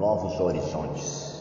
novos horizontes.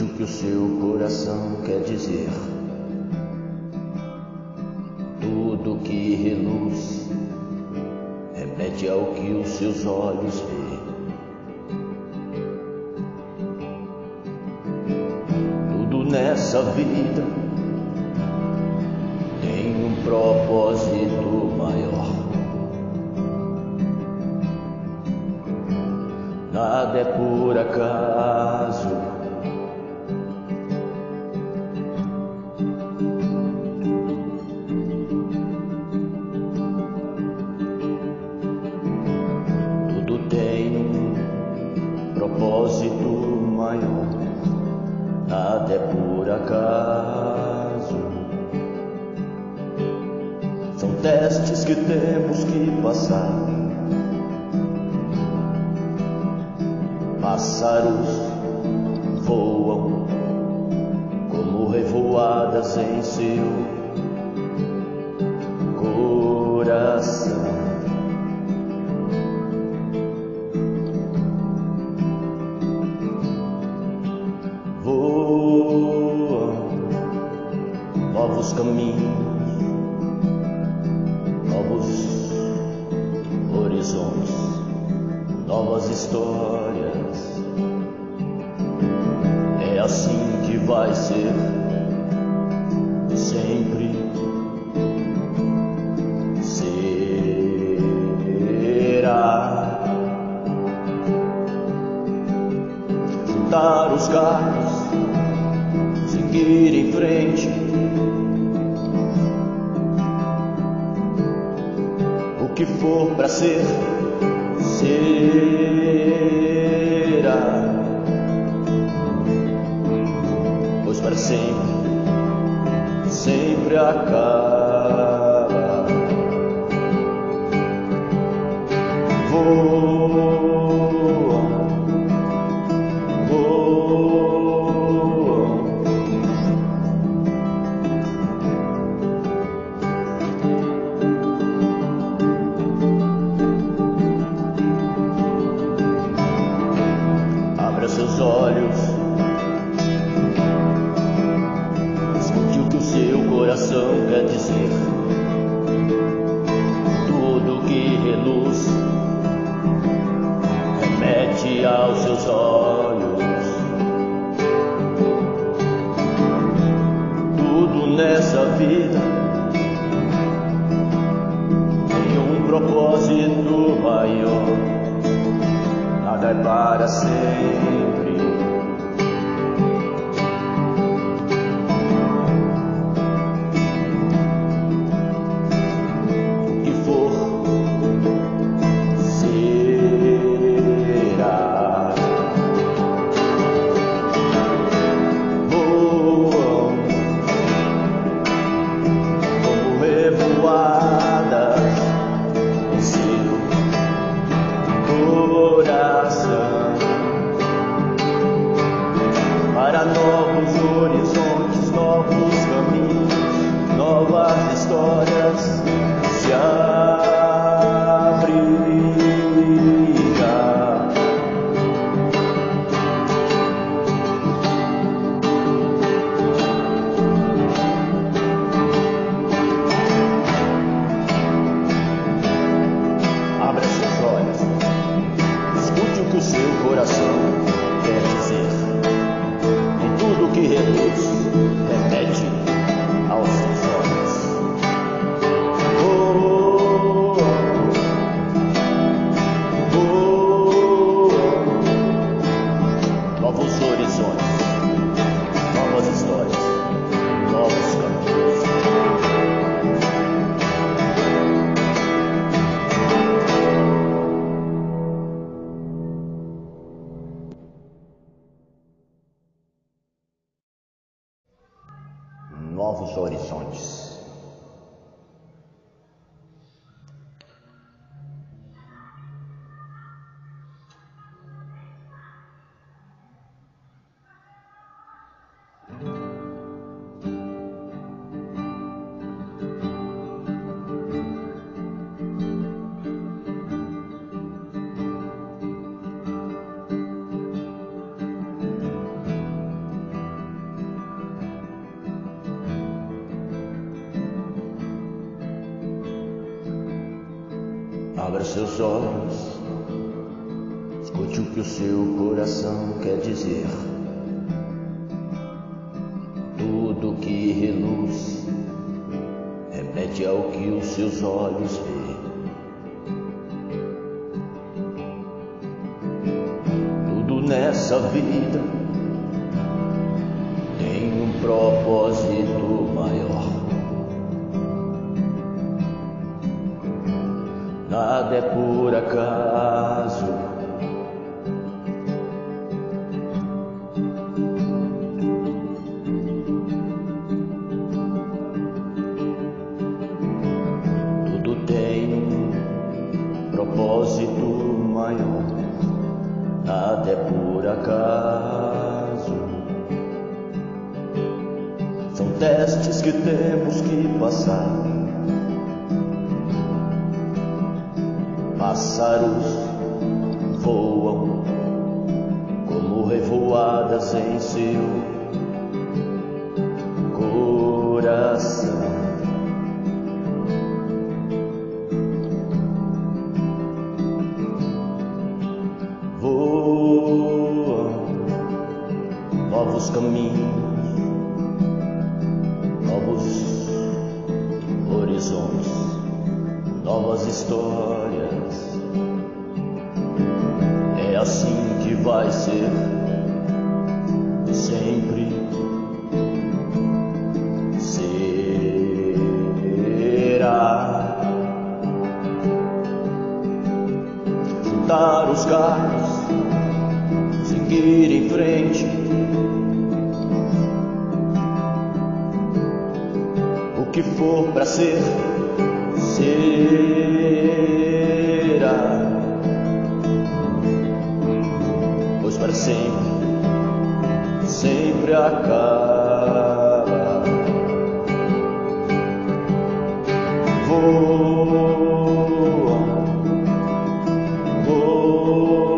Escute o que o seu coração quer dizer. Tudo que reluz remete ao que os seus olhos veem. Tudo nessa vida tem um propósito maior. nada é por acaso. Propósito maior, nada é por acaso. São testes que temos que passar. pássaros voam como revoadas em seu novos caminhos, novos horizontes, novas histórias. É assim que vai ser será. Pois para sempre, sempre acaba. Voa, seu coração quer dizer. Tudo que reluz remete aos seus olhos. Tudo nessa vida tem um propósito maior nada é para sempre. novos horizontes. Abra seus olhos, escute o que o seu coração quer dizer. Tudo que reluz remete ao que os seus olhos vê. Tudo nessa vida tem um propósito nada é por acaso. Tudo tem um propósito maior, nada é por acaso. São testes que temos que passar pássaros voam como revoadas em seu coração. Voam novos caminhos, novos horizontes, novas histórias. Ser sempre. Será juntar os carros, seguir em frente. O que for para ser, será. Sempre, sempre acaba. Voa, voa.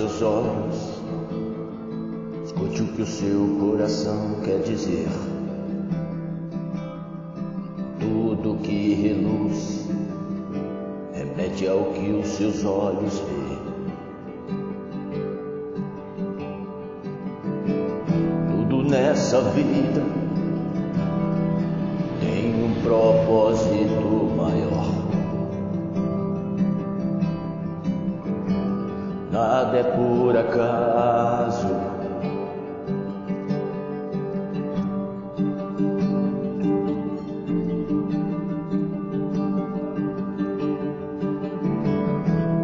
Seus olhos, escute o que o seu coração quer dizer. Tudo que reluz remete ao que os seus olhos veem. Tudo nessa vida tem um propósito nada é por acaso.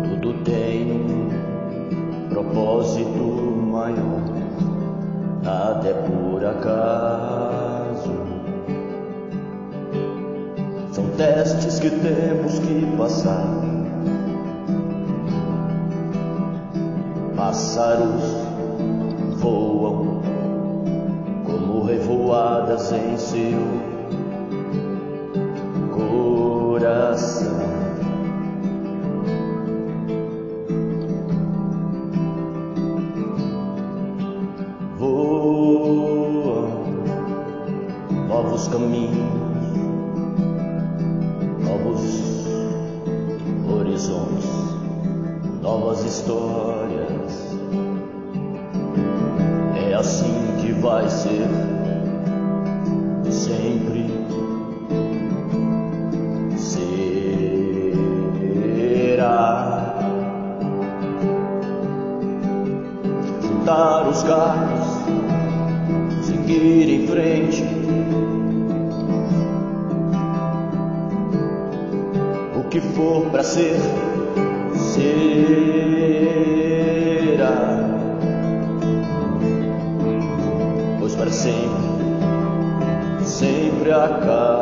Tudo tem um propósito maior, nada é por acaso. São testes que temos que passar. Pássaros voam como revoadas em seu coração. Voam novos caminhos, novos horizontes, novas histórias é assim que vai ser sempre. Será juntar os carros, seguir em frente. O que for para ser, sempre